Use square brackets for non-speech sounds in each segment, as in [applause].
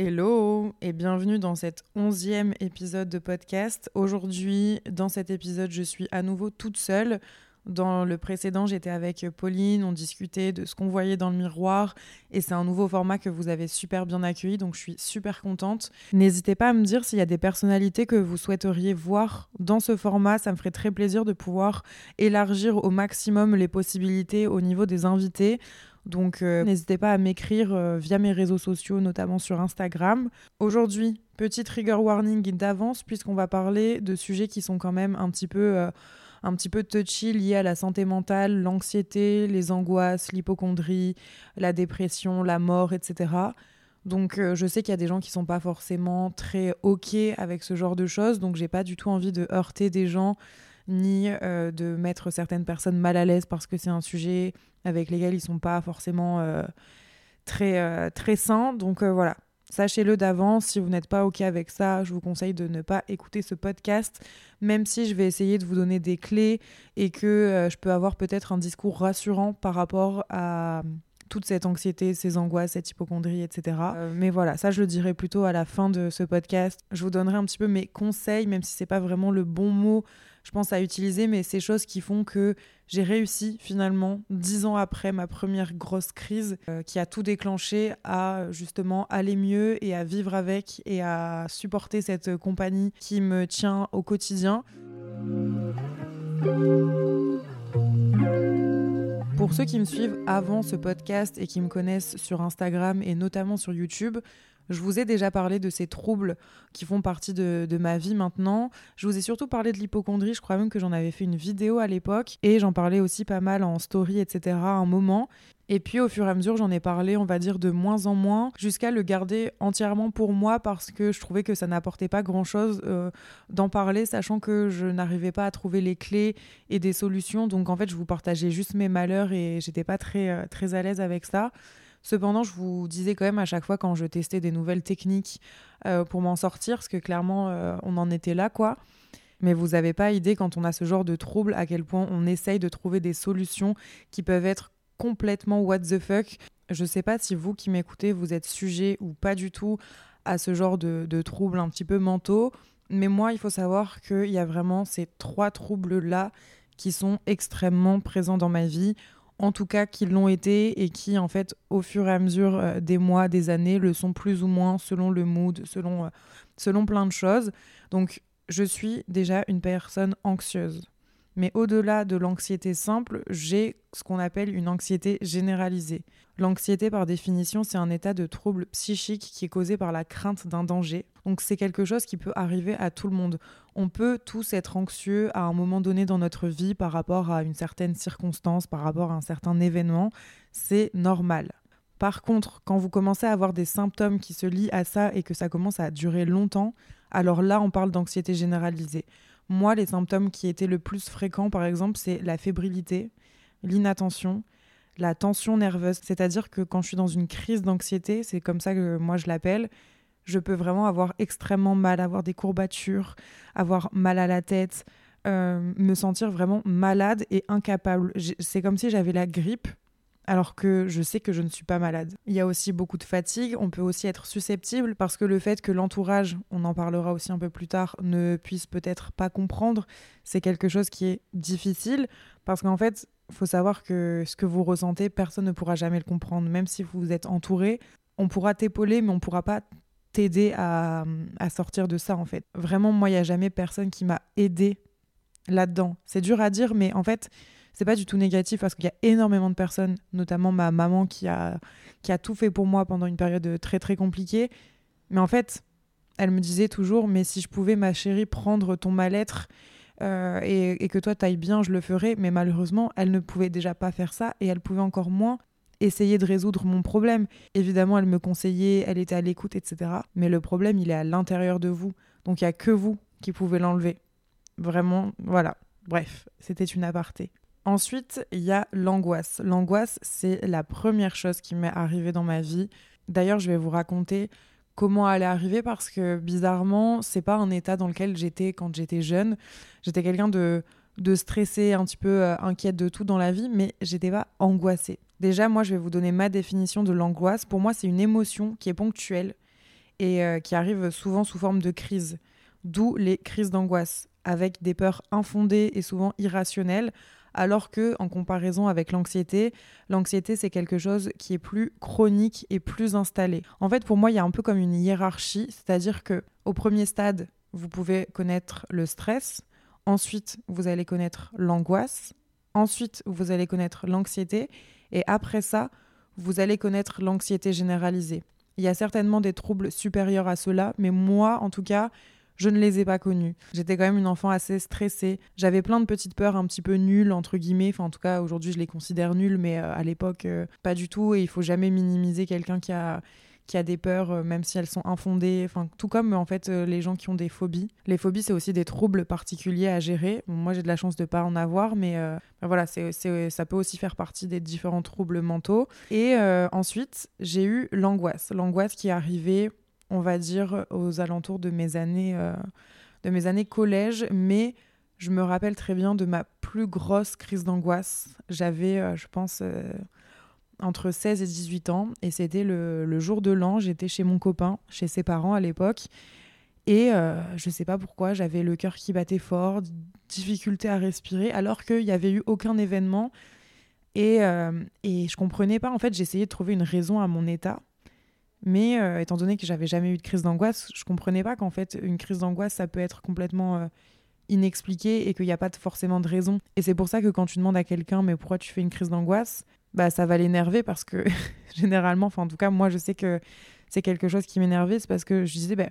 Hello et bienvenue dans cet onzième épisode de podcast. Aujourd'hui, dans cet épisode, je suis à nouveau toute seule. Dans le précédent, j'étais avec Pauline, on discutait de ce qu'on voyait dans le miroir et c'est un nouveau format que vous avez super bien accueilli, donc je suis super contente. N'hésitez pas à me dire s'il y a des personnalités que vous souhaiteriez voir dans ce format, ça me ferait très plaisir de pouvoir élargir au maximum les possibilités au niveau des invités. Donc euh, n'hésitez pas à m'écrire euh, via mes réseaux sociaux, notamment sur Instagram. Aujourd'hui, petit trigger warning d'avance puisqu'on va parler de sujets qui sont quand même un petit peu... euh, un petit peu touchy liés à la santé mentale, l'anxiété, les angoisses, l'hypochondrie, la dépression, la mort, etc. Donc euh, je sais qu'il y a des gens qui sont pas forcément très ok avec ce genre de choses, donc j'ai pas du tout envie de heurter des gens ni de mettre certaines personnes mal à l'aise parce que c'est un sujet avec lesquels ils sont pas forcément euh, très euh, très sains. Donc euh, voilà, Sachez-le d'avance, si vous n'êtes pas OK avec ça, je vous conseille de ne pas écouter ce podcast, même si je vais essayer de vous donner des clés et que je peux avoir peut-être un discours rassurant par rapport à toute cette anxiété, ces angoisses, cette hypochondrie, etc. Mais voilà, ça je le dirai plutôt à la fin de ce podcast. Je vous donnerai un petit peu mes conseils, même si c'est pas vraiment le bon mot, je pense à utiliser, mais ces choses qui font que j'ai réussi finalement, dix ans après ma première grosse crise, euh, qui a tout déclenché à justement aller mieux et à vivre avec et à supporter cette compagnie qui me tient au quotidien. Pour ceux qui me suivent avant ce podcast et qui me connaissent sur Instagram et notamment sur YouTube, je vous ai déjà parlé de ces troubles qui font partie de, ma vie maintenant. Je vous ai surtout parlé de l'hypochondrie, je crois même que j'en avais fait une vidéo à l'époque et j'en parlais aussi pas mal en story, etc. à un moment. Et puis au fur et à mesure, j'en ai parlé, on va dire, de moins en moins, jusqu'à le garder entièrement pour moi parce que je trouvais que ça n'apportait pas grand-chose euh, d'en parler, sachant que je n'arrivais pas à trouver les clés et des solutions. Donc en fait, je vous partageais juste mes malheurs et j'étais pas très, euh, très à l'aise avec ça. Cependant, je vous disais quand même à chaque fois quand je testais des nouvelles techniques euh, pour m'en sortir, parce que clairement, euh, on en était là, quoi. Mais vous n'avez pas idée, quand on a ce genre de trouble, à quel point on essaye de trouver des solutions qui peuvent être complètement what the fuck. Je sais pas si vous qui m'écoutez, vous êtes sujet ou pas du tout à ce genre de, de troubles un petit peu mentaux. Mais moi, il faut savoir qu'il y a vraiment ces trois troubles-là qui sont extrêmement présents dans ma vie en tout cas qui l'ont été et qui en fait au fur et à mesure euh, des mois, des années le sont plus ou moins selon le mood, selon, euh, selon plein de choses. Donc je suis déjà une personne anxieuse. Mais au-delà de l'anxiété simple, j'ai ce qu'on appelle une anxiété généralisée. L'anxiété, par définition, c'est un état de trouble psychique qui est causé par la crainte d'un danger. Donc c'est quelque chose qui peut arriver à tout le monde. On peut tous être anxieux à un moment donné dans notre vie par rapport à une certaine circonstance, par rapport à un certain événement. C'est normal. Par contre, quand vous commencez à avoir des symptômes qui se lient à ça et que ça commence à durer longtemps, alors là, on parle d'anxiété généralisée. Moi, les symptômes qui étaient le plus fréquents, par exemple, c'est la fébrilité, l'inattention, la tension nerveuse. C'est-à-dire que quand je suis dans une crise d'anxiété, c'est comme ça que moi je l'appelle, je peux vraiment avoir extrêmement mal, avoir des courbatures, avoir mal à la tête, euh, me sentir vraiment malade et incapable. C'est comme si j'avais la grippe. Alors que je sais que je ne suis pas malade. Il y a aussi beaucoup de fatigue. On peut aussi être susceptible parce que le fait que l'entourage, on en parlera aussi un peu plus tard, ne puisse peut-être pas comprendre, c'est quelque chose qui est difficile parce qu'en fait, faut savoir que ce que vous ressentez, personne ne pourra jamais le comprendre. Même si vous êtes entouré, on pourra t'épauler, mais on pourra pas t'aider à, à sortir de ça, en fait. Vraiment, moi, il n'y a jamais personne qui m'a aidé là-dedans. C'est dur à dire, mais en fait, c'est pas du tout négatif parce qu'il y a énormément de personnes, notamment ma maman qui a, qui a tout fait pour moi pendant une période très très compliquée. Mais en fait, elle me disait toujours, mais si je pouvais, ma chérie, prendre ton mal-être euh, et, et, que toi t'ailles bien, je le ferai. Mais malheureusement, elle ne pouvait déjà pas faire ça et elle pouvait encore moins essayer de résoudre mon problème. Évidemment, elle me conseillait, elle était à l'écoute, etc. Mais le problème, il est à l'intérieur de vous. Donc il n'y a que vous qui pouvez l'enlever. Vraiment, voilà. Bref, c'était une aparté. Ensuite, il y a l'angoisse. L'angoisse, c'est la première chose qui m'est arrivée dans ma vie. D'ailleurs, je vais vous raconter comment elle est arrivée parce que bizarrement, c'est pas un état dans lequel j'étais quand j'étais jeune. J'étais quelqu'un de, stressé, un petit peu euh, inquiète de tout dans la vie, mais j'étais pas angoissée. Déjà, moi, je vais vous donner ma définition de l'angoisse. Pour moi, c'est une émotion qui est ponctuelle et euh, qui arrive souvent sous forme de crise. D'où les crises d'angoisse, avec des peurs infondées et souvent irrationnelles, alors que en comparaison avec l'anxiété, l'anxiété c'est quelque chose qui est plus chronique et plus installé. En fait, pour moi, il y a un peu comme une hiérarchie, c'est-à-dire que au premier stade, vous pouvez connaître le stress, ensuite vous allez connaître l'angoisse, ensuite vous allez connaître l'anxiété et après ça, vous allez connaître l'anxiété généralisée. Il y a certainement des troubles supérieurs à cela, mais moi, en tout cas, je ne les ai pas connus. J'étais quand même une enfant assez stressée. J'avais plein de petites peurs un petit peu nulles, entre guillemets. Enfin, en tout cas, aujourd'hui, je les considère nulles, mais euh, à l'époque, euh, pas du tout. Et il faut jamais minimiser quelqu'un qui a qui a des peurs, euh, même si elles sont infondées. Enfin, tout comme en fait les gens qui ont des phobies. Les phobies, c'est aussi des troubles particuliers à gérer. moi, j'ai de la chance de pas en avoir, mais voilà, c'est, ça peut aussi faire partie des différents troubles mentaux. Et ensuite, j'ai eu l'angoisse. L'angoisse qui est arrivée on va dire, aux alentours de mes années, euh, de mes années collège, mais je me rappelle très bien de ma plus grosse crise d'angoisse. J'avais, euh, je pense, euh, entre 16 et 18 ans, et c'était le, jour de l'an, j'étais chez mon copain, chez ses parents à l'époque, et je ne sais pas pourquoi, j'avais le cœur qui battait fort, difficulté à respirer, alors qu'il n'y avait eu aucun événement. Et, et je comprenais pas, en fait, j'essayais de trouver une raison à mon état. Mais euh, étant donné que j'avais jamais eu de crise d'angoisse, je comprenais pas qu'en fait une crise d'angoisse ça peut être complètement euh, inexpliqué et qu'il n'y a pas forcément de raison. Et c'est pour ça que quand tu demandes à quelqu'un mais pourquoi tu fais une crise d'angoisse, bah ça va l'énerver parce que [laughs] généralement, enfin en tout cas moi je sais que c'est quelque chose qui m'énervait, c'est parce que je disais bah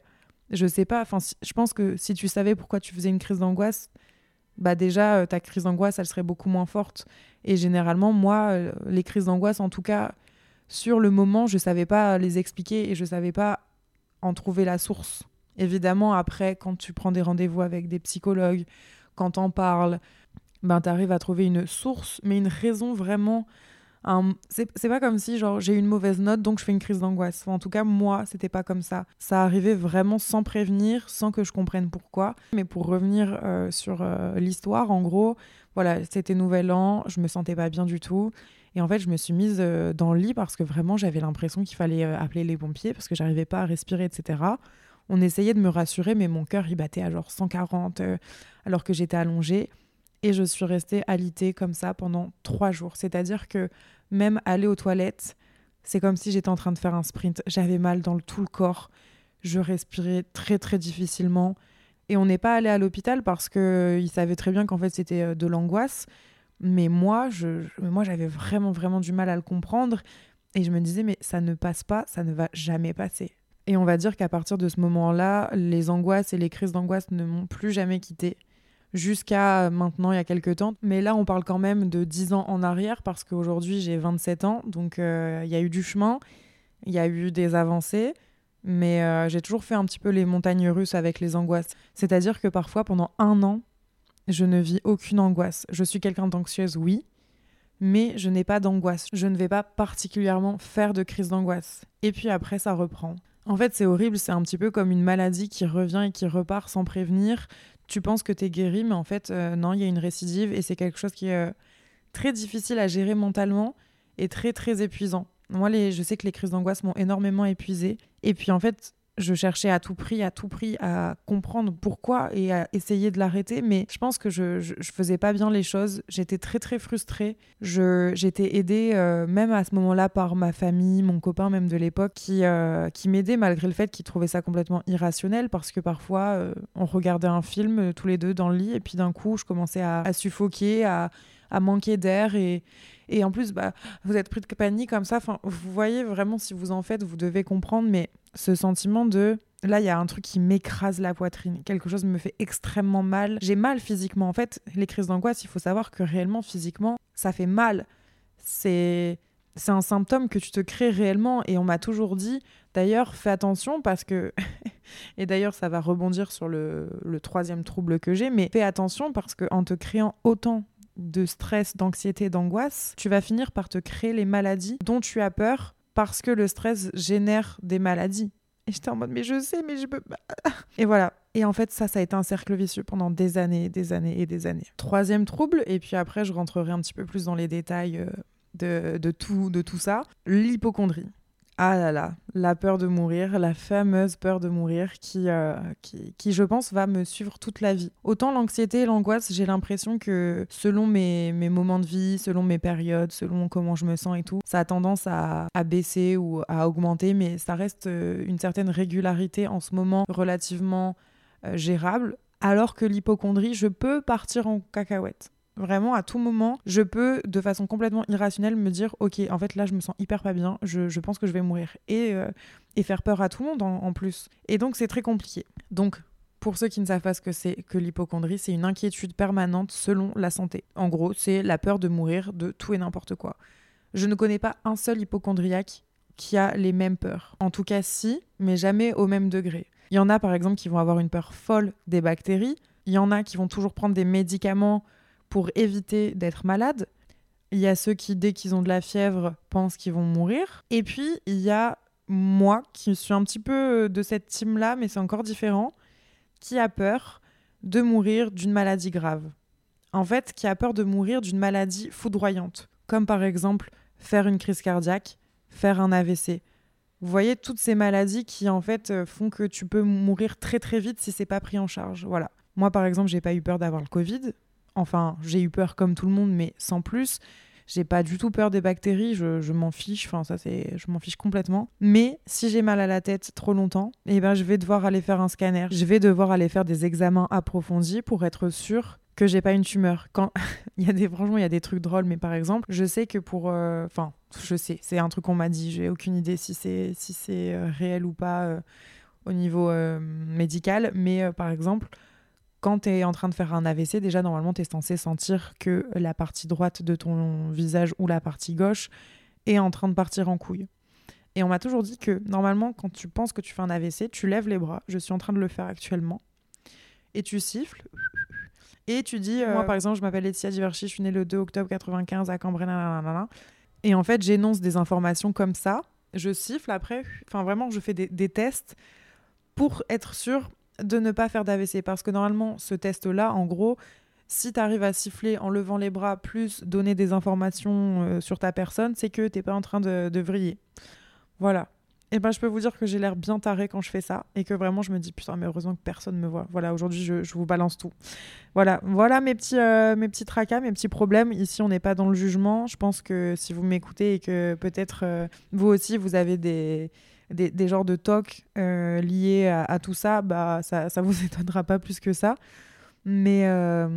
je sais pas, enfin je pense que si tu savais pourquoi tu faisais une crise d'angoisse, bah déjà euh, ta crise d'angoisse elle serait beaucoup moins forte. Et généralement moi les crises d'angoisse en tout cas sur le moment, je savais pas les expliquer et je savais pas en trouver la source. Évidemment, après, quand tu prends des rendez-vous avec des psychologues, quand t'en parles, ben t'arrives à trouver une source, mais une raison vraiment. Un... C'est pas comme si genre j'ai une mauvaise note donc je fais une crise d'angoisse. en tout cas, moi, c'était pas comme ça. Ça arrivait vraiment sans prévenir, sans que je comprenne pourquoi. Mais pour revenir euh, sur euh, l'histoire, en gros, voilà, c'était Nouvel An, je me sentais pas bien du tout. Et en fait, je me suis mise euh, dans le lit parce que vraiment, j'avais l'impression qu'il fallait euh, appeler les pompiers parce que j'arrivais pas à respirer, etc. On essayait de me rassurer, mais mon cœur, il battait à genre 140 euh, alors que j'étais allongée. Et je suis restée alitée comme ça pendant trois jours. C'est-à-dire que même aller aux toilettes, c'est comme si j'étais en train de faire un sprint. J'avais mal dans tout le corps. Je respirais très, très difficilement. Et on n'est pas allé à l'hôpital parce qu'ils savaient très bien qu'en fait, c'était de l'angoisse. Mais moi, je, moi, j'avais vraiment, vraiment du mal à le comprendre. Et je me disais, mais ça ne passe pas, ça ne va jamais passer. Et on va dire qu'à partir de ce moment-là, les angoisses et les crises d'angoisse ne m'ont plus jamais quitté. Jusqu'à maintenant, il y a quelques temps. Mais là, on parle quand même de 10 ans en arrière, parce qu'aujourd'hui, j'ai 27 ans. Donc, euh, il y a eu du chemin, il y a eu des avancées. Mais euh, j'ai toujours fait un petit peu les montagnes russes avec les angoisses. C'est-à-dire que parfois, pendant un an, je ne vis aucune angoisse. Je suis quelqu'un d'anxieuse, oui, mais je n'ai pas d'angoisse. Je ne vais pas particulièrement faire de crise d'angoisse. Et puis après, ça reprend. En fait, c'est horrible, c'est un petit peu comme une maladie qui revient et qui repart sans prévenir. Tu penses que tu es guéri, mais en fait, euh, non, il y a une récidive et c'est quelque chose qui est euh, très difficile à gérer mentalement et très, très épuisant. Moi, les, je sais que les crises d'angoisse m'ont énormément épuisée. Et puis, en fait, je cherchais à tout prix, à tout prix à comprendre pourquoi et à essayer de l'arrêter, mais je pense que je, je, faisais pas bien les choses. J'étais très très frustrée. J'étais aidée euh, même à ce moment-là par ma famille, mon copain même de l'époque, qui, euh, qui m'aidait malgré le fait qu'il trouvait ça complètement irrationnel parce que parfois euh, on regardait un film tous les deux dans le lit et puis d'un coup je commençais à, à suffoquer, à, à manquer d'air et, et en plus, bah, vous êtes pris de panique comme ça. Enfin, vous voyez vraiment si vous en faites, vous devez comprendre. Mais ce sentiment de Là, il y a un truc qui m'écrase la poitrine. Quelque chose me fait extrêmement mal. J'ai mal physiquement. En fait, les crises d'angoisse, il faut savoir que réellement, physiquement, ça fait mal. C'est c'est un symptôme que tu te crées réellement et on m'a toujours dit d'ailleurs fais attention parce que [laughs] et d'ailleurs ça va rebondir sur le, le troisième trouble que j'ai mais fais attention parce que en te créant autant de stress, d'anxiété, d'angoisse, tu vas finir par te créer les maladies dont tu as peur parce que le stress génère des maladies. Et j'étais en mode mais je sais mais je peux. Et voilà. Et en fait ça ça a été un cercle vicieux pendant des années, des années et des années. Troisième trouble et puis après je rentrerai un petit peu plus dans les détails euh, de, tout, de tout ça. L'hypochondrie. Ah là là, la peur de mourir, la fameuse peur de mourir qui, euh, qui, qui, je pense, va me suivre toute la vie. Autant l'anxiété et l'angoisse, j'ai l'impression que selon mes, mes, moments de vie, selon mes périodes, selon comment je me sens et tout, ça a tendance à, à baisser ou à augmenter, mais ça reste euh, une certaine régularité en ce moment relativement euh, gérable. Alors que l'hypochondrie, je peux partir en cacahuète. Vraiment, à tout moment, je peux, de façon complètement irrationnelle, me dire Ok, en fait, là, je me sens hyper pas bien, je, pense que je vais mourir. Et, euh, et faire peur à tout le monde en, plus. Et donc, c'est très compliqué. Donc, pour ceux qui ne savent pas ce que c'est que l'hypochondrie, c'est une inquiétude permanente selon la santé. En gros, c'est la peur de mourir de tout et n'importe quoi. Je ne connais pas un seul hypochondriaque qui a les mêmes peurs. En tout cas, si, mais jamais au même degré. Il y en a, par exemple, qui vont avoir une peur folle des bactéries. Il y en a qui vont toujours prendre des médicaments pour éviter d'être malade. Il y a ceux qui, dès qu'ils ont de la fièvre, pensent qu'ils vont mourir. Et puis, il y a moi, qui suis un petit peu de cette team-là, mais c'est encore différent, qui a peur de mourir d'une maladie grave. En fait, qui a peur de mourir d'une maladie foudroyante, comme par exemple faire une crise cardiaque, faire un AVC. Vous voyez toutes ces maladies qui en fait font que tu peux mourir très très vite si c'est pas pris en charge. Voilà. Moi par exemple, j'ai pas eu peur d'avoir le Covid, Enfin, j'ai eu peur comme tout le monde, mais sans plus. J'ai pas du tout peur des bactéries, je, m'en fiche, enfin ça c'est, je m'en fiche complètement. Mais si j'ai mal à la tête trop longtemps, eh ben je vais devoir aller faire un scanner, je vais devoir aller faire des examens approfondis pour être sûr que j'ai pas une tumeur. Quand [laughs] il y a des franchement il y a des trucs drôles, mais par exemple je sais que pour, euh, enfin je sais, c'est un truc qu'on m'a dit, j'ai aucune idée si c'est si c'est euh, réel ou pas euh, au niveau médical, mais par exemple quand tu es en train de faire un AVC, déjà normalement tu es censé sentir que la partie droite de ton visage ou la partie gauche est en train de partir en couille. Et on m'a toujours dit que normalement quand tu penses que tu fais un AVC, tu lèves les bras, je suis en train de le faire actuellement, et tu siffles. Et tu dis, moi par exemple, je m'appelle Laetitia Diverchi, je suis née le 2 octobre 95 à Cambrai, et en fait j'énonce des informations comme ça, je siffle après, enfin vraiment je fais des, des tests pour être sûr de ne pas faire d'AVC. Parce que normalement, ce test-là, en gros, si tu arrives à siffler en levant les bras, plus donner des informations euh, sur ta personne, c'est que t'es pas en train de, de vriller. Voilà. Et eh ben je peux vous dire que j'ai l'air bien taré quand je fais ça et que vraiment je me dis putain mais heureusement que personne me voit. Voilà aujourd'hui je, vous balance tout. Voilà voilà mes petits euh, mes petits tracas mes petits problèmes. Ici on n'est pas dans le jugement. Je pense que si vous m'écoutez et que peut-être euh, vous aussi vous avez des des, des genres de tocs euh, liés à, tout ça, bah, ça ne vous [laughs] étonnera pas plus que ça. Mais, euh,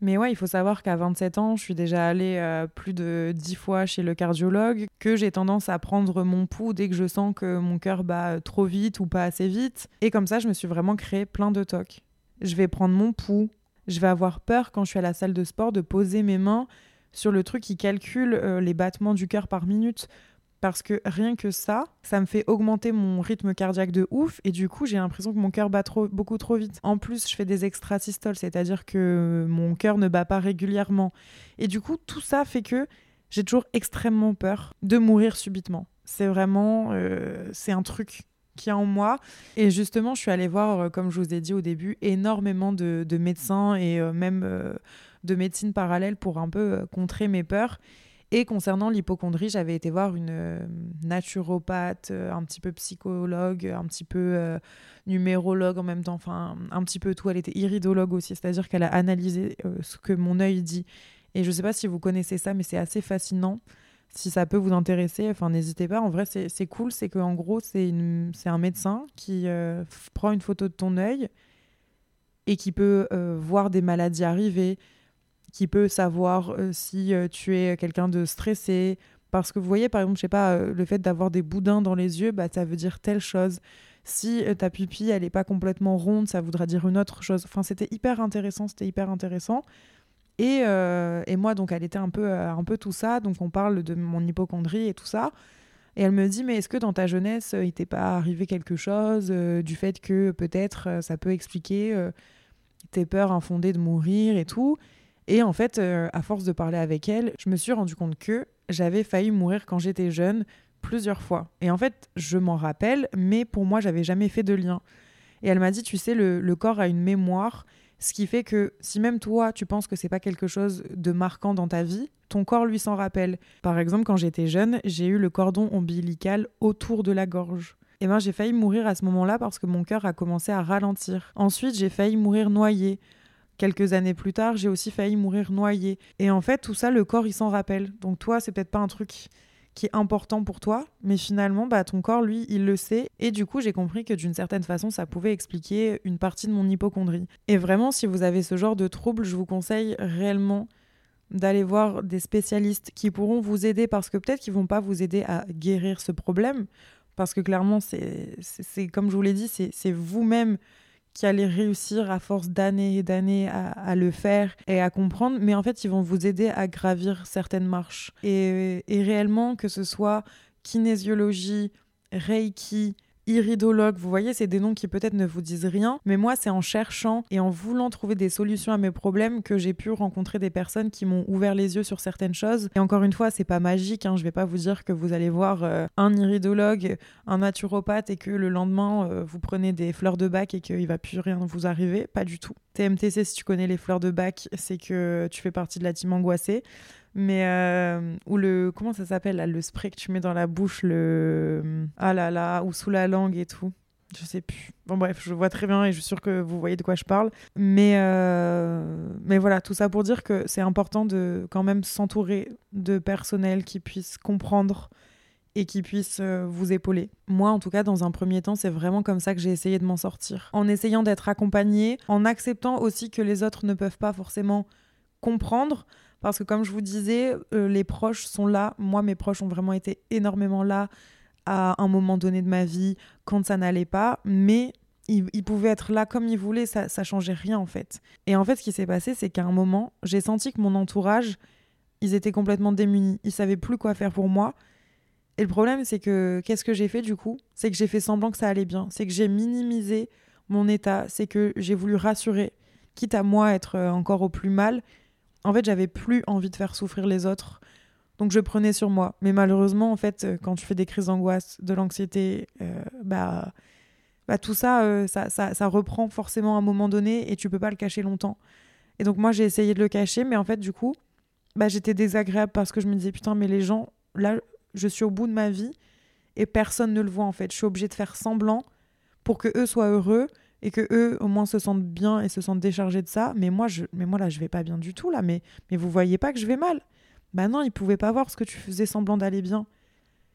mais ouais, il faut savoir qu'à 27 ans, je suis déjà allée euh, plus de 10 fois chez le cardiologue, que j'ai tendance à prendre mon pouls dès que je sens que mon cœur bat trop vite ou pas assez vite. Et comme ça, je me suis vraiment créé plein de tocs. Je vais prendre mon pouls, je vais avoir peur quand je suis à la salle de sport de poser mes mains sur le truc qui calcule les battements du cœur par minute parce que rien que ça, ça me fait augmenter mon rythme cardiaque de ouf et du coup j'ai l'impression que mon cœur bat trop, beaucoup trop vite. En plus, je fais des extrasystoles, c'est-à-dire que mon cœur ne bat pas régulièrement. Et du coup, tout ça fait que j'ai toujours extrêmement peur de mourir subitement. C'est vraiment, euh, c'est un truc qui est en moi. Et justement, je suis allée voir, euh, comme je vous ai dit au début, énormément de, médecins et euh, même de médecine parallèle pour un peu contrer mes peurs. Et concernant l'hypochondrie, j'avais été voir une euh, naturopathe, euh, un petit peu psychologue, un petit peu euh, numérologue en même temps, enfin un petit peu tout. Elle était iridologue aussi, c'est-à-dire qu'elle a analysé ce que mon œil dit. Et je ne sais pas si vous connaissez ça, mais c'est assez fascinant. Si ça peut vous intéresser, enfin n'hésitez pas. En vrai, c'est cool, c'est qu'en gros, c'est un médecin qui prend une photo de ton œil et qui peut voir des maladies arriver, qui peut savoir euh, si euh, tu es quelqu'un de stressé. Parce que vous voyez, par exemple, je sais pas, euh, le fait d'avoir des boudins dans les yeux, bah, ça veut dire telle chose. Si ta pupille, elle n'est pas complètement ronde, ça voudra dire une autre chose. Enfin, c'était hyper intéressant, c'était hyper intéressant. Et, et, moi, donc, elle était un peu, un peu tout ça. Donc, on parle de mon hypochondrie et tout ça. Et elle me dit, mais est-ce que dans ta jeunesse, il t'est pas arrivé quelque chose du fait que peut-être ça peut expliquer tes peurs infondées de mourir et tout? Et en fait, euh, à force de parler avec elle, je me suis rendu compte que j'avais failli mourir quand j'étais jeune plusieurs fois. Et en fait, je m'en rappelle, mais pour moi, j'avais jamais fait de lien. Et elle m'a dit, tu sais, le, corps a une mémoire, ce qui fait que si même toi, tu penses que c'est pas quelque chose de marquant dans ta vie, ton corps lui s'en rappelle. Par exemple, quand j'étais jeune, j'ai eu le cordon ombilical autour de la gorge. Et ben, j'ai failli mourir à ce moment-là parce que mon cœur a commencé à ralentir. Ensuite, j'ai failli mourir noyé. Quelques années plus tard, j'ai aussi failli mourir noyée. Et en fait, tout ça, le corps, il s'en rappelle. Donc toi, c'est peut-être pas un truc qui est important pour toi, mais finalement, bah, ton corps, lui, il le sait. Et du coup, j'ai compris que d'une certaine façon, ça pouvait expliquer une partie de mon hypochondrie. Et vraiment, si vous avez ce genre de trouble, je vous conseille réellement d'aller voir des spécialistes qui pourront vous aider parce que peut-être qu'ils vont pas vous aider à guérir ce problème parce que clairement c'est comme je vous l'ai dit c'est vous-même qui allez réussir à force d'années et d'années à, le faire et à comprendre, mais en fait, ils vont vous aider à gravir certaines marches. Et, et réellement, que ce soit kinésiologie, reiki, iridologue, vous voyez, c'est des noms qui peut-être ne vous disent rien, mais moi, c'est en cherchant et en voulant trouver des solutions à mes problèmes que j'ai pu rencontrer des personnes qui m'ont ouvert les yeux sur certaines choses. Et encore une fois, c'est pas magique, hein, je vais pas vous dire que vous allez voir euh, un iridologue, un naturopathe et que le lendemain, euh, vous prenez des fleurs de bac et qu'il va plus rien vous arriver, pas du tout. TMTC, si tu connais les fleurs de bac, c'est que tu fais partie de la team angoissée. Mais euh, ou le comment ça s'appelle le spray que tu mets dans la bouche le ah là là ou sous la langue et tout. Je sais plus. Bon bref je vois très bien et je suis sûre que vous voyez de quoi je parle. Mais euh, mais voilà tout ça pour dire que c'est important de quand même s'entourer de personnel qui puisse comprendre et qui puisse euh, vous épauler. Moi, en tout cas, dans un premier temps, c'est vraiment comme ça que j'ai essayé de m'en sortir. En essayant d'être accompagnée, en acceptant aussi que les autres ne peuvent pas forcément comprendre, parce que comme je vous disais, euh, les proches sont là. Moi, mes proches ont vraiment été énormément là à un moment donné de ma vie quand ça n'allait pas. Mais ils, pouvaient être là comme ils voulaient, ça, ça changeait rien en fait. Et en fait, ce qui s'est passé, c'est qu'à un moment, j'ai senti que mon entourage, ils étaient complètement démunis. Ils savaient plus quoi faire pour moi. Et le problème, c'est que qu'est-ce que j'ai fait du coup? C'est que j'ai fait semblant que ça allait bien. C'est que j'ai minimisé mon état. C'est que j'ai voulu rassurer, quitte à moi être euh, encore au plus mal en fait, j'avais plus envie de faire souffrir les autres. Donc je prenais sur moi. Mais malheureusement, en fait, euh, quand tu fais des crises d'angoisse, de l'anxiété, euh, bah, bah, tout euh, ça, ça, ça, reprend forcément à un moment donné et tu peux pas le cacher longtemps. Et donc moi, j'ai essayé de le cacher, mais en fait, du coup, bah, j'étais désagréable parce que je me disais, putain, mais les gens, là, je suis au bout de ma vie et personne ne le voit en fait. Je suis obligée de faire semblant pour que eux soient heureux et que eux au moins se sentent bien et se sentent déchargés de ça. Mais moi mais moi là je vais pas bien du tout là. Mais mais vous voyez pas que je vais mal. Bah non ils pouvaient pas voir ce que tu faisais semblant d'aller bien.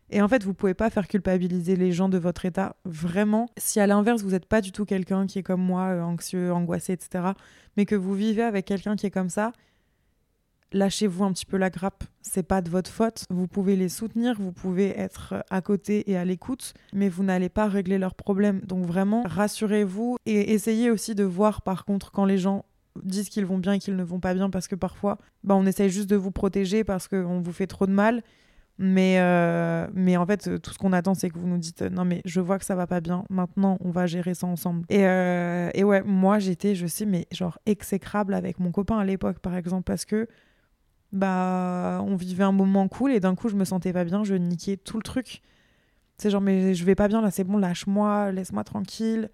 Et en fait vous pouvez pas faire culpabiliser les gens de votre état vraiment. Si à l'inverse vous n'êtes pas du tout quelqu'un qui est comme moi euh, anxieux angoissé etc mais que vous vivez avec quelqu'un qui est comme ça lâchez-vous un petit peu la grappe. C'est pas de votre faute. Vous pouvez les soutenir, vous pouvez être à côté et à l'écoute, mais vous n'allez pas régler leurs problèmes. Donc vraiment, rassurez-vous et essayez aussi de voir par contre quand les gens disent qu'ils vont bien et qu'ils ne vont pas bien parce que parfois, bah, on essaye juste de vous protéger parce qu'on vous fait trop de mal. Mais, euh, mais en fait, tout ce qu'on attend, c'est que vous nous dites non, mais je vois que ça va pas bien. Maintenant, on va gérer ça ensemble. Et, euh, et ouais, moi, j'étais, je sais, mais genre exécrable avec mon copain à l'époque, par exemple, parce que bah on vivait un moment cool et d'un coup je me sentais pas bien, je niquais tout le truc. C'est genre mais je vais pas bien là, c'est bon, lâche-moi, laisse-moi tranquille.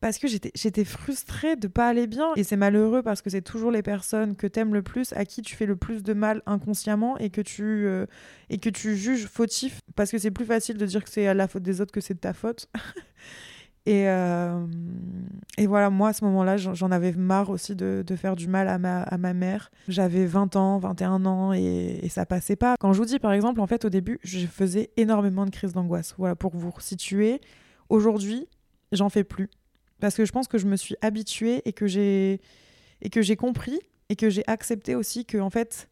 Parce que j'étais, frustrée de pas aller bien. Et c'est malheureux parce que c'est toujours les personnes que t'aimes le plus, à qui tu fais le plus de mal inconsciemment et que tu, euh, et que tu juges fautif. Parce que c'est plus facile de dire que c'est à la faute des autres que c'est de ta faute. [laughs] Et, euh, et voilà, moi, à ce moment-là, j'en avais marre aussi de, de, faire du mal à ma, à ma mère. J'avais 20 ans, 21 ans, et, et, ça passait pas. Quand je vous dis, par exemple, en fait, au début, je faisais énormément de crises d'angoisse. Voilà, pour vous situer. Aujourd'hui, j'en fais plus. Parce que je pense que je me suis habituée et que j'ai et que j'ai compris et que j'ai accepté aussi que, en fait,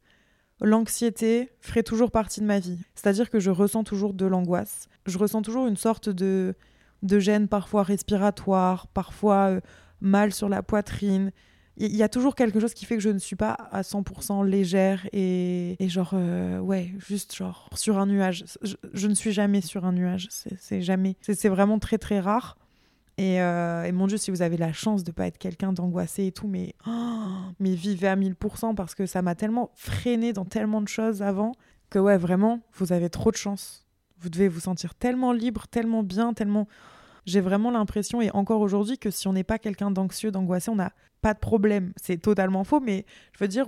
l'anxiété ferait toujours partie de ma vie. C'est-à-dire que je ressens toujours de l'angoisse. Je ressens toujours une sorte de de gêne parfois respiratoire, parfois euh, mal sur la poitrine. Il y, a toujours quelque chose qui fait que je ne suis pas à 100% légère et, genre, euh, ouais, juste genre sur un nuage. Je, ne suis jamais sur un nuage, c'est jamais. C'est vraiment très très rare. Euh, et, mon Dieu, si vous avez la chance de pas être quelqu'un d'angoissé et tout, mais, oh, mais vivez à 1000% parce que ça m'a tellement freiné dans tellement de choses avant que ouais, vraiment, vous avez trop de chance. Vous devez vous sentir tellement libre, tellement bien, tellement... J'ai vraiment l'impression, et encore aujourd'hui, que si on n'est pas quelqu'un d'anxieux, d'angoissé, on n'a pas de problème. C'est totalement faux, mais je veux dire,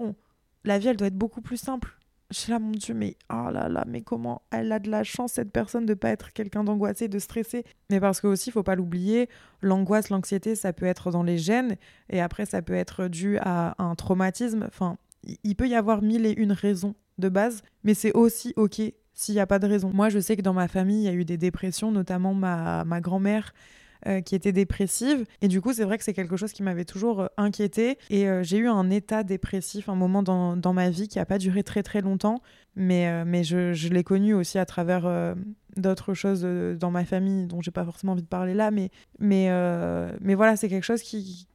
la vie, elle doit être beaucoup plus simple. Je suis là, mon Dieu, mais oh là là, mais comment elle a de la chance, cette personne, de pas être quelqu'un d'angoissé, de stressé? Mais parce que aussi, il faut pas l'oublier, l'angoisse, l'anxiété, ça peut être dans les gènes, et après, ça peut être dû à un traumatisme. Enfin, il peut y avoir mille et une raisons de base, mais c'est aussi OK s'il n'y a pas de raison. Moi, je sais que dans ma famille, il y a eu des dépressions, notamment ma, ma grand-mère euh, qui était dépressive. Et du coup, c'est vrai que c'est quelque chose qui m'avait toujours euh, inquiété. Et euh, j'ai eu un état dépressif, un moment dans, dans ma vie qui n'a pas duré très très longtemps. Mais, mais je, je l'ai connu aussi à travers d'autres choses dans ma famille dont j'ai pas forcément envie de parler là. Mais, mais, mais voilà, c'est quelque chose qui,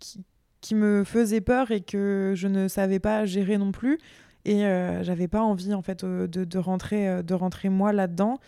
qui me faisait peur et que je ne savais pas gérer non plus et j'avais pas envie en fait de, de, rentrer de rentrer moi là-dedans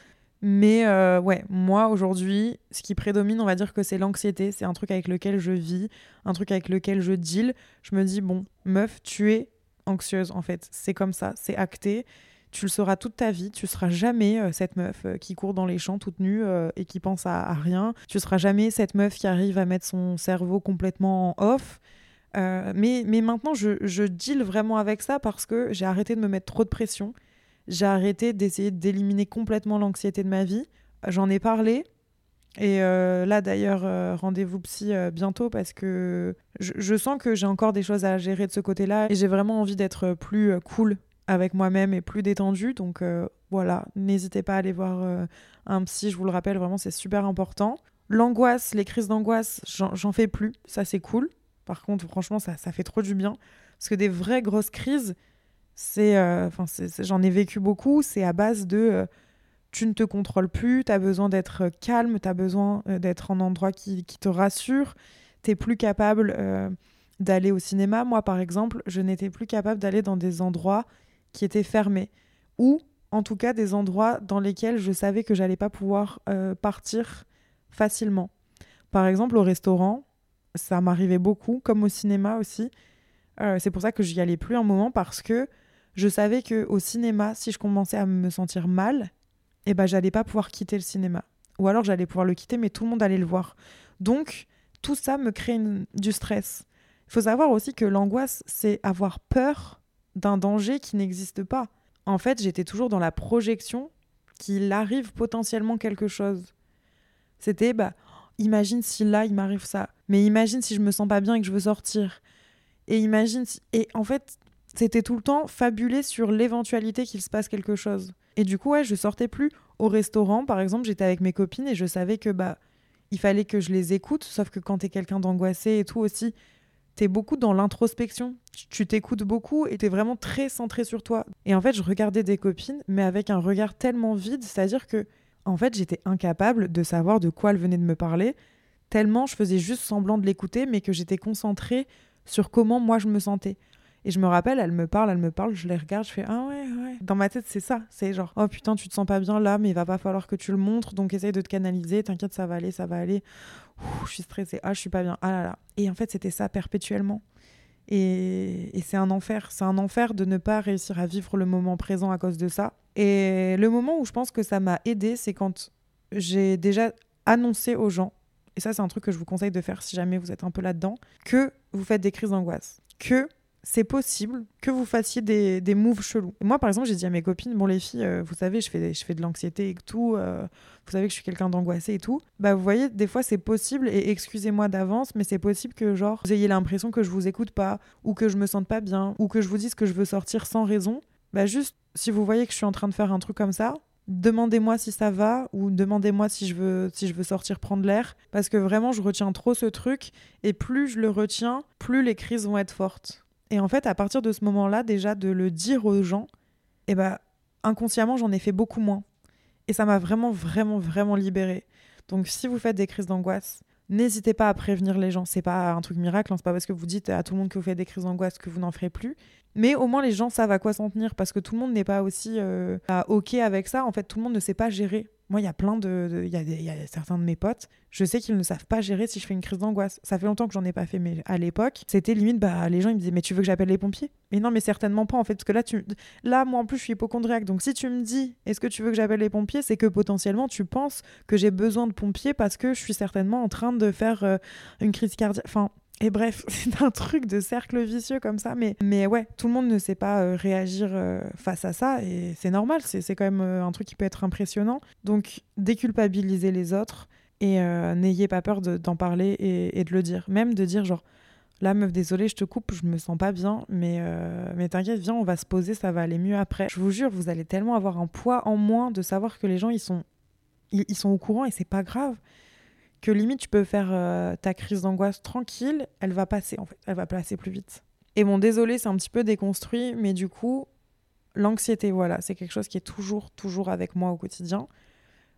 mais euh, ouais, moi aujourd'hui, ce qui prédomine, on va dire que c'est l'anxiété. C'est un truc avec lequel je vis, un truc avec lequel je deal. Je me dis, bon, meuf, tu es anxieuse en fait. C'est comme ça, c'est acté. Tu le seras toute ta vie. Tu seras jamais euh, cette meuf euh, qui court dans les champs toute nue et qui pense à, rien. Tu seras jamais cette meuf qui arrive à mettre son cerveau complètement en off. Mais, mais maintenant, je, je deal vraiment avec ça parce que j'ai arrêté de me mettre trop de pression j'ai arrêté d'essayer d'éliminer complètement l'anxiété de ma vie. J'en ai parlé. Et euh, là, d'ailleurs, euh, rendez-vous psy euh, bientôt parce que je, sens que j'ai encore des choses à gérer de ce côté-là et j'ai vraiment envie d'être plus cool avec moi-même et plus détendue. Donc voilà, n'hésitez pas à aller voir un psy, je vous le rappelle, vraiment, c'est super important. L'angoisse, les crises d'angoisse, j'en fais plus. Ça, c'est cool. Par contre, franchement, ça, ça fait trop du bien. Parce que des vraies grosses crises, c'est, euh, j'en ai vécu beaucoup. C'est à base de euh, tu ne te contrôles plus, tu as besoin d'être calme, tu as besoin euh, d'être en endroit qui, qui te rassure, tu es plus capable d'aller au cinéma. Moi, par exemple, je n'étais plus capable d'aller dans des endroits qui étaient fermés ou en tout cas des endroits dans lesquels je savais que j'allais pas pouvoir partir facilement. Par exemple, au restaurant, ça m'arrivait beaucoup, comme au cinéma aussi. c'est pour ça que j'y allais plus un moment parce que je savais que au cinéma, si je commençais à me sentir mal, eh ben j'allais pas pouvoir quitter le cinéma. Ou alors j'allais pouvoir le quitter, mais tout le monde allait le voir. Donc tout ça me crée du stress. Il faut savoir aussi que l'angoisse, c'est avoir peur d'un danger qui n'existe pas. En fait, j'étais toujours dans la projection qu'il arrive potentiellement quelque chose. C'était, bah, imagine si là, il m'arrive ça. Mais imagine si je me sens pas bien et que je veux sortir. Et imagine si... Et en fait, c'était tout le temps fabulé sur l'éventualité qu'il se passe quelque chose. Et du coup, ouais, je sortais plus au restaurant, par exemple, j'étais avec mes copines et je savais que bah il fallait que je les écoute, sauf que quand t'es quelqu'un d'angoissé et tout aussi, t'es beaucoup dans l'introspection. Tu t'écoutes beaucoup et t'es vraiment très centré sur toi. Et en fait, je regardais des copines, mais avec un regard tellement vide, c'est-à-dire que en fait, j'étais incapable de savoir de quoi elles venaient de me parler, tellement je faisais juste semblant de l'écouter, mais que j'étais concentrée sur comment moi je me sentais. Et je me rappelle, elle me parle, elle me parle, je les regarde, je fais Ah ouais, ouais. Dans ma tête, c'est ça. C'est genre Oh putain, tu te sens pas bien là, mais il va pas falloir que tu le montres, donc essaye de te canaliser, t'inquiète, ça va aller, ça va aller. je suis stressée, ah, je suis pas bien, ah là là. Et en fait, c'était ça perpétuellement. Et, c'est un enfer. C'est un enfer de ne pas réussir à vivre le moment présent à cause de ça. Et le moment où je pense que ça m'a aidé, c'est quand j'ai déjà annoncé aux gens, et ça c'est un truc que je vous conseille de faire si jamais vous êtes un peu là-dedans, que vous faites des crises d'angoisse. Que c'est possible que vous fassiez des, des moves chelous. moi, par exemple, j'ai dit à mes copines, bon, les filles, euh, vous savez, je fais, je fais de l'anxiété et tout, euh, vous savez que je suis quelqu'un d'angoissé et tout. Bah, vous voyez, des fois, c'est possible, et excusez-moi d'avance, mais c'est possible que, genre, vous ayez l'impression que je vous écoute pas, ou que je me sente pas bien, ou que je vous dise que je veux sortir sans raison. Bah, juste, si vous voyez que je suis en train de faire un truc comme ça, demandez-moi si ça va ou demandez-moi si je veux si je veux sortir prendre l'air parce que vraiment je retiens trop ce truc et plus je le retiens plus les crises vont être fortes et en fait, à partir de ce moment-là, déjà de le dire aux gens, eh ben, inconsciemment, j'en ai fait beaucoup moins. Et ça m'a vraiment, vraiment, vraiment libérée. Donc si vous faites des crises d'angoisse, n'hésitez pas à prévenir les gens. C'est pas un truc miracle, hein. c'est pas parce que vous dites à tout le monde que vous faites des crises d'angoisse que vous n'en ferez plus. Mais au moins les gens savent à quoi s'en tenir parce que tout le monde n'est pas aussi euh, ok avec ça. En fait, tout le monde ne sait pas gérer moi, il y a plein de. Il y, a certains de mes potes, je sais qu'ils ne savent pas gérer si je fais une crise d'angoisse. Ça fait longtemps que j'en ai pas fait, mais à l'époque, c'était limite, bah, les gens, ils me disaient, mais tu veux que j'appelle les pompiers? Mais non, mais certainement pas, en fait, parce que là, tu... là, moi, en plus, je suis hypochondriaque. Donc, si tu me dis, est-ce que tu veux que j'appelle les pompiers? C'est que potentiellement, tu penses que j'ai besoin de pompiers parce que je suis certainement en train de faire euh, une crise cardiaque. Enfin, et bref, [laughs] c'est un truc de cercle vicieux comme ça. Mais, mais ouais, tout le monde ne sait pas euh, réagir euh, face à ça. Et c'est normal, c'est quand même euh, un truc qui peut être impressionnant. Donc, déculpabiliser les autres et n'ayez pas peur d'en parler et, de le dire. Même de dire genre, là meuf, désolée, je te coupe, je me sens pas bien, mais, mais t'inquiète, viens, on va se poser, ça va aller mieux après. Je vous jure, vous allez tellement avoir un poids en moins de savoir que les gens, ils sont, ils sont au courant et c'est pas grave que limite tu peux faire euh, ta crise d'angoisse tranquille, elle va passer en fait, elle va passer plus vite. Et bon, désolé, c'est un petit peu déconstruit, mais du coup, l'anxiété, voilà, c'est quelque chose qui est toujours, toujours avec moi au quotidien.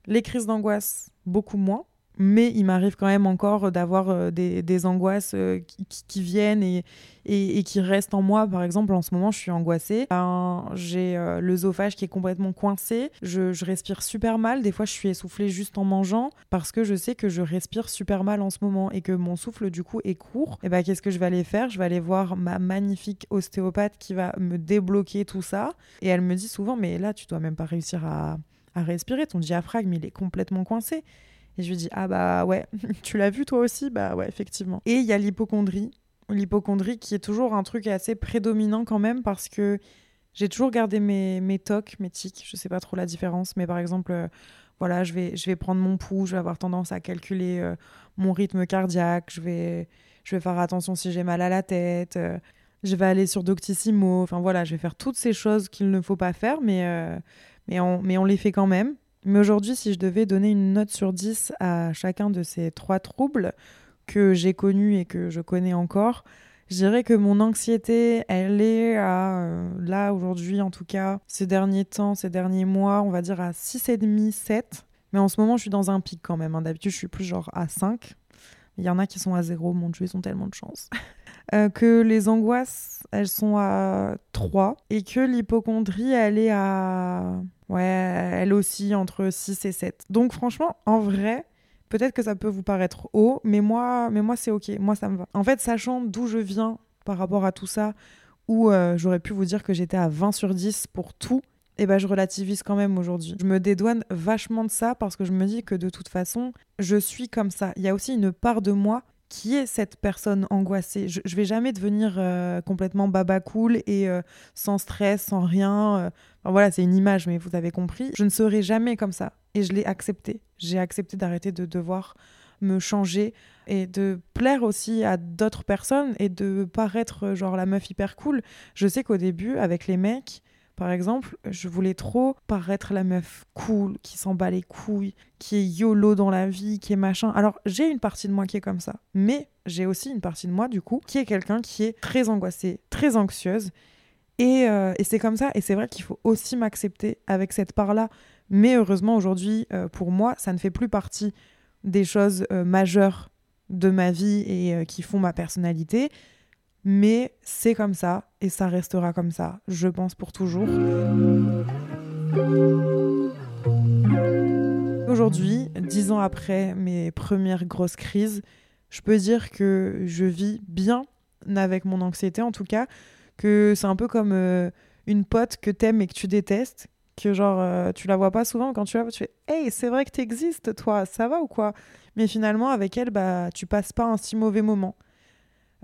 Les crises d'angoisse, beaucoup moins mais il m'arrive quand même encore d'avoir euh, des, angoisses euh, qui, viennent et, et, qui restent en moi. Par exemple, en ce moment, je suis angoissée. Ben, j'ai euh, l'œsophage qui est complètement coincé. Je, respire super mal. Des fois, je suis essoufflée juste en mangeant parce que je sais que je respire super mal en ce moment et que mon souffle, du coup, est court. Et ben, qu'est-ce que je vais aller faire? Je vais aller voir ma magnifique ostéopathe qui va me débloquer tout ça. Et elle me dit souvent, mais là, tu dois même pas réussir à, à respirer. Ton diaphragme, il est complètement coincé. Et je lui dis Ah bah ouais, [laughs] tu l'as vu toi aussi? Bah ouais, effectivement. Et il y a l'hypochondrie. L'hypochondrie qui est toujours un truc assez prédominant quand même parce que j'ai toujours gardé mes, mes tocs, mes tics. Je sais pas trop la différence, mais par exemple, euh, voilà, je vais, je vais prendre mon pouls, je vais avoir tendance à calculer euh, mon rythme cardiaque, je vais, je vais faire attention si j'ai mal à la tête. Euh, je vais aller sur Doctissimo, enfin voilà, je vais faire toutes ces choses qu'il ne faut pas faire, mais, mais, on, mais on les fait quand même. Mais aujourd'hui, si je devais donner une note sur 10 à chacun de ces trois troubles que j'ai connus et que je connais encore, je dirais que mon anxiété, elle est à, euh, là aujourd'hui en tout cas, ces derniers temps, ces derniers mois, on va dire à 6,5, 7. Mais en ce moment, je suis dans un pic quand même. Hein. D'habitude, je suis plus genre à 5. Il y en a qui sont à 0, mon Dieu, ils ont tellement de chance. [laughs] Euh, que les angoisses, elles sont à 3. Et que l'hypochondrie, elle est à Ouais, elle aussi entre 6 et 7. Donc franchement, en vrai, peut-être que ça peut vous paraître haut, mais moi, mais moi c'est ok, moi ça me va. En fait, sachant d'où je viens par rapport à tout ça, où euh, j'aurais pu vous dire que j'étais à 20 sur 10 pour tout, et eh ben je relativise quand même aujourd'hui. Je me dédouane vachement de ça parce que je me dis que de toute façon, je suis comme ça. Il y a aussi une part de moi qui est cette personne angoissée? Je, je vais jamais devenir euh, complètement baba cool et euh, sans stress, sans rien. Euh. voilà, c'est une image, mais vous avez compris. Je ne serai jamais comme ça. Et je l'ai accepté. J'ai accepté d'arrêter de devoir me changer et de plaire aussi à d'autres personnes et de paraître genre la meuf hyper cool. Je sais qu'au début, avec les mecs, par exemple, je voulais trop paraître la meuf cool, qui s'en bat les couilles, qui est YOLO dans la vie, qui est machin. Alors, j'ai une partie de moi qui est comme ça. Mais j'ai aussi une partie de moi, du coup, qui est quelqu'un qui est très angoissée, très anxieuse. Et, euh, c'est comme ça. Et c'est vrai qu'il faut aussi m'accepter avec cette part-là. Mais heureusement, aujourd'hui, euh, pour moi, ça ne fait plus partie des choses euh, majeures de ma vie et qui font ma personnalité mais c'est comme ça et ça restera comme ça, je pense pour toujours. Aujourd'hui, dix ans après mes premières grosses crises, je peux dire que je vis bien avec mon anxiété en tout cas, que c'est un peu comme euh, une pote que t'aimes et que tu détestes, que genre euh, tu la vois pas souvent. Quand tu la vois tu fais hey c'est vrai que t'existes toi ça va ou quoi? Mais finalement avec elle bah tu passes pas un si mauvais moment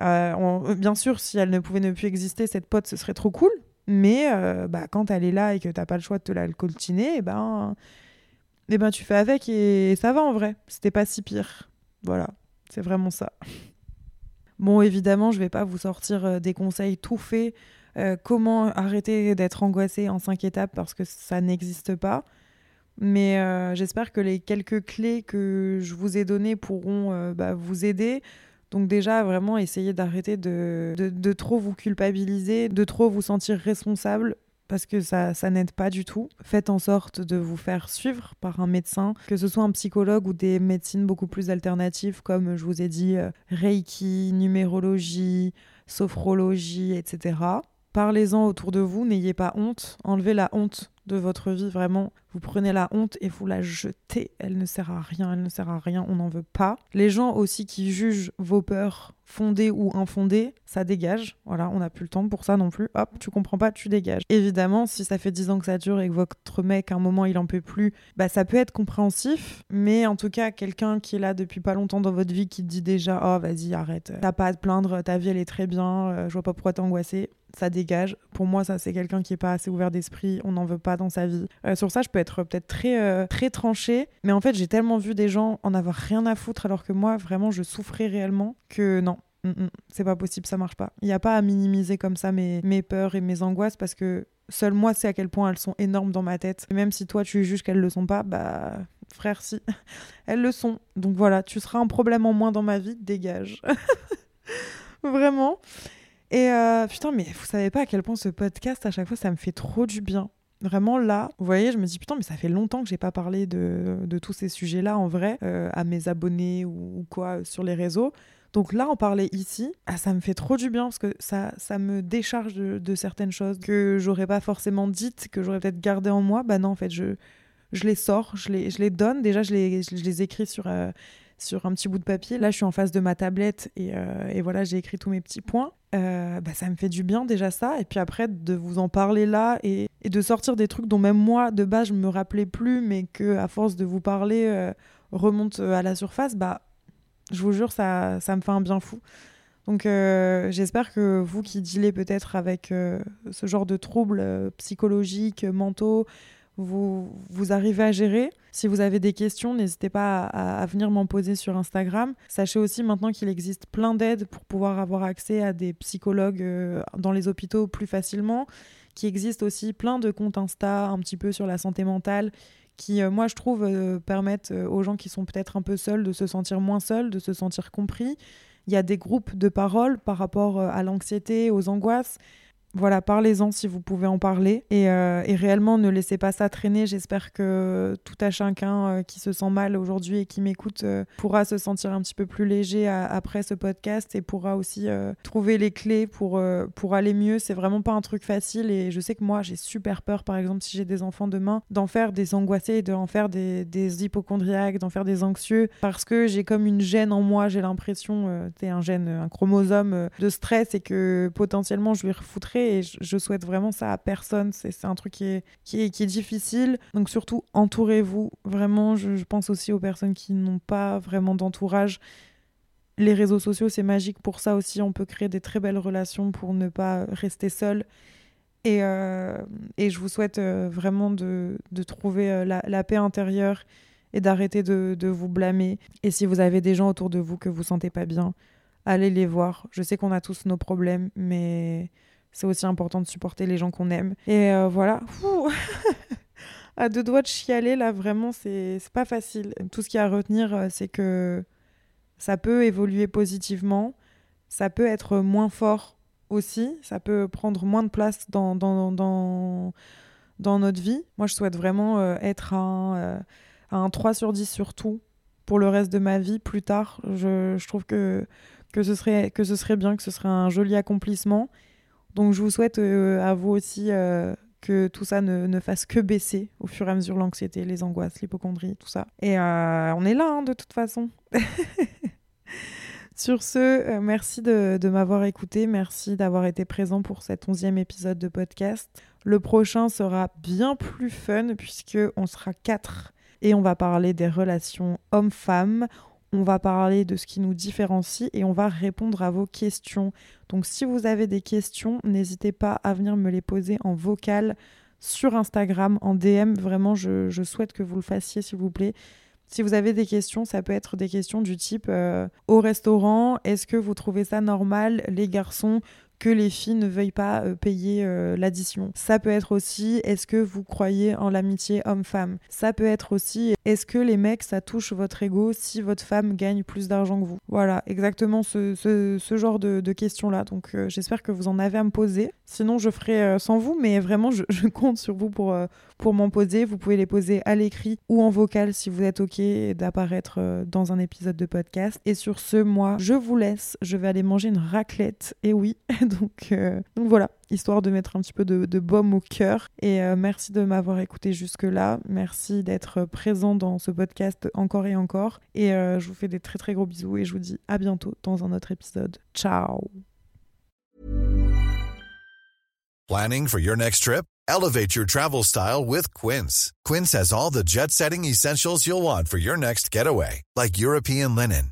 euh, bien sûr, si elle ne pouvait ne plus exister, cette pote, ce serait trop cool. Mais euh, bah, quand elle est là et que t'as pas le choix de te la coltiner, eh ben, eh ben, tu fais avec et ça va en vrai. C'était pas si pire. Voilà, c'est vraiment ça. Bon, évidemment, je vais pas vous sortir euh, des conseils tout faits. comment arrêter d'être angoissé en cinq étapes parce que ça n'existe pas. Mais j'espère que les quelques clés que je vous ai données pourront bah, vous aider. Donc déjà, vraiment, essayez d'arrêter de, de, trop vous culpabiliser, de trop vous sentir responsable. parce que ça, ça n'aide pas du tout. Faites en sorte de vous faire suivre par un médecin, que ce soit un psychologue ou des médecines beaucoup plus alternatives, comme je vous ai dit, euh, Reiki, numérologie, sophrologie, etc. Parlez-en autour de vous, n'ayez pas honte, enlevez la honte de votre vie, vraiment. Vous prenez la honte et vous la jetez. Elle ne sert à rien, elle ne sert à rien, on n'en veut pas. Les gens aussi qui jugent vos peurs fondées ou infondées, ça dégage. Voilà, on n'a plus le temps pour ça non plus. Hop, tu comprends pas, tu dégages. Évidemment, si ça fait 10 ans que ça dure et que votre mec, à un moment, il en peut plus, bah ça peut être compréhensif. Mais en tout cas, quelqu'un qui est là depuis pas longtemps dans votre vie qui dit déjà, oh vas-y, arrête, t'as pas à te plaindre, ta vie elle est très bien, euh, je vois pas pourquoi t'es angoissé ça dégage. Pour moi, ça, c'est quelqu'un qui est pas assez ouvert d'esprit. On n'en veut pas dans sa vie. Euh, sur ça, je peux être peut-être très, euh, très tranchée. Mais en fait, j'ai tellement vu des gens en avoir rien à foutre alors que moi, vraiment, je souffrais réellement que non. Mm, mm, c'est pas possible, ça marche pas. Il n'y a pas à minimiser comme ça mes, mes peurs et mes angoisses parce que seul moi sais à quel point elles sont énormes dans ma tête. Et même si toi tu juges qu'elles le sont pas, bah frère si, [laughs] elles le sont. Donc voilà, tu seras un problème en moins dans ma vie, dégage. [laughs] Vraiment. Et euh, putain, mais vous savez pas à quel point ce podcast, à chaque fois, ça me fait trop du bien. Vraiment là, vous voyez, je me dis putain, mais ça fait longtemps que j'ai pas parlé de, de, tous ces sujets-là en vrai euh, à mes abonnés ou, quoi sur les réseaux. Donc là, en parler ici, ah, ça me fait trop du bien parce que ça, ça me décharge de, certaines choses que j'aurais pas forcément dites, que j'aurais peut-être gardées en moi. Bah non, en fait, je, je les sors, je les, je les donne. Déjà, je les, je les écris sur, euh, sur un petit bout de papier. Là, je suis en face de ma tablette et, euh, et voilà, j'ai écrit tous mes petits points. Euh, bah, ça me fait du bien déjà ça. Et puis après, de vous en parler là et, de sortir des trucs dont même moi, de base, je me rappelais plus, mais que à force de vous parler, euh, remonte à la surface, bah, je vous jure, ça, ça me fait un bien fou. Donc j'espère que vous qui dealez peut-être avec ce genre de troubles psychologiques, mentaux, vous, vous arrivez à gérer. Si vous avez des questions, n'hésitez pas à, venir m'en poser sur Instagram. Sachez aussi maintenant qu'il existe plein d'aides pour pouvoir avoir accès à des psychologues euh, dans les hôpitaux plus facilement. Qu'il existe aussi plein de comptes Insta un petit peu sur la santé mentale qui, euh, moi, je trouve, euh, permettent aux gens qui sont peut-être un peu seuls de se sentir moins seuls, de se sentir compris. Il y a des groupes de parole par rapport à l'anxiété, aux angoisses. Voilà, parlez-en si vous pouvez en parler. Et, euh, réellement, ne laissez pas ça traîner. J'espère que tout à chacun euh, qui se sent mal aujourd'hui et qui m'écoute euh, pourra se sentir un petit peu plus léger après ce podcast et pourra aussi trouver les clés pour, pour aller mieux. C'est vraiment pas un truc facile. Et je sais que moi, j'ai super peur, par exemple, si j'ai des enfants demain, d'en faire des angoissés, d'en faire des, des hypochondriaques, d'en faire des anxieux, parce que j'ai comme une gêne en moi. J'ai l'impression, c'est un gène, un chromosome de stress et que potentiellement je lui refoutrais et je, souhaite vraiment ça à personne. C'est un truc qui est, difficile. Donc surtout, entourez-vous. Vraiment, je, pense aussi aux personnes qui n'ont pas vraiment d'entourage. Les réseaux sociaux, c'est magique pour ça aussi. On peut créer des très belles relations pour ne pas rester seul. Et, euh, je vous souhaite euh, vraiment de, trouver euh, la, la, paix intérieure et d'arrêter de, de, vous blâmer. Et si vous avez des gens autour de vous que vous sentez pas bien, allez les voir. Je sais qu'on a tous nos problèmes, mais c'est aussi important de supporter les gens qu'on aime. Et euh, voilà. [laughs] à deux doigts de chialer, là, vraiment, c'est pas facile. Tout ce qu'il y a à retenir, euh, c'est que ça peut évoluer positivement, ça peut être moins fort aussi, ça peut prendre moins de place dans, dans, dans, dans notre vie. Moi, je souhaite vraiment euh, être un, un 3 sur 10 sur tout pour le reste de ma vie plus tard. Je, je trouve que, que, ce serait, que ce serait bien, que ce serait un joli accomplissement donc je vous souhaite euh, à vous aussi euh, que tout ça ne, fasse que baisser au fur et à mesure l'anxiété, les angoisses, l'hypochondrie, tout ça. Et euh, on est là hein, de toute façon. [laughs] Sur ce, merci de, m'avoir écouté, merci d'avoir été présent pour cet onzième épisode de podcast. Le prochain sera bien plus fun puisque on sera quatre et on va parler des relations hommes-femmes on va parler de ce qui nous différencie et on va répondre à vos questions. Donc si vous avez des questions, n'hésitez pas à venir me les poser en vocal sur Instagram, en DM. Vraiment, je, souhaite que vous le fassiez, s'il vous plaît. Si vous avez des questions, ça peut être des questions du type euh, au restaurant, est-ce que vous trouvez ça normal, les garçons, que les filles ne veuillent pas euh, payer euh, l'addition. Ça peut être aussi est-ce que vous croyez en l'amitié homme-femme? Ça peut être aussi est-ce que les mecs ça touche votre ego si votre femme gagne plus d'argent que vous? Voilà, exactement ce, genre de, questions-là. Donc euh, j'espère que vous en avez à me poser. Sinon je ferai sans vous, mais vraiment je, je compte sur vous pour, pour m'en poser. Vous pouvez les poser à l'écrit ou en vocal si vous êtes OK d'apparaître dans un épisode de podcast. Et sur ce, moi, je vous laisse. Je vais aller manger une raclette. Et oui, [laughs] donc, euh, donc voilà, histoire de mettre un petit peu de, baume au cœur. Et euh, merci de m'avoir écouté jusque-là. Merci d'être présent dans ce podcast encore et encore. Et euh, je vous fais des très très gros bisous et je vous dis à bientôt dans un autre épisode. Ciao Planning for your next trip? Elevate your travel style with Quince. Quince has all the jet-setting essentials you'll want for your next getaway. Like European linen,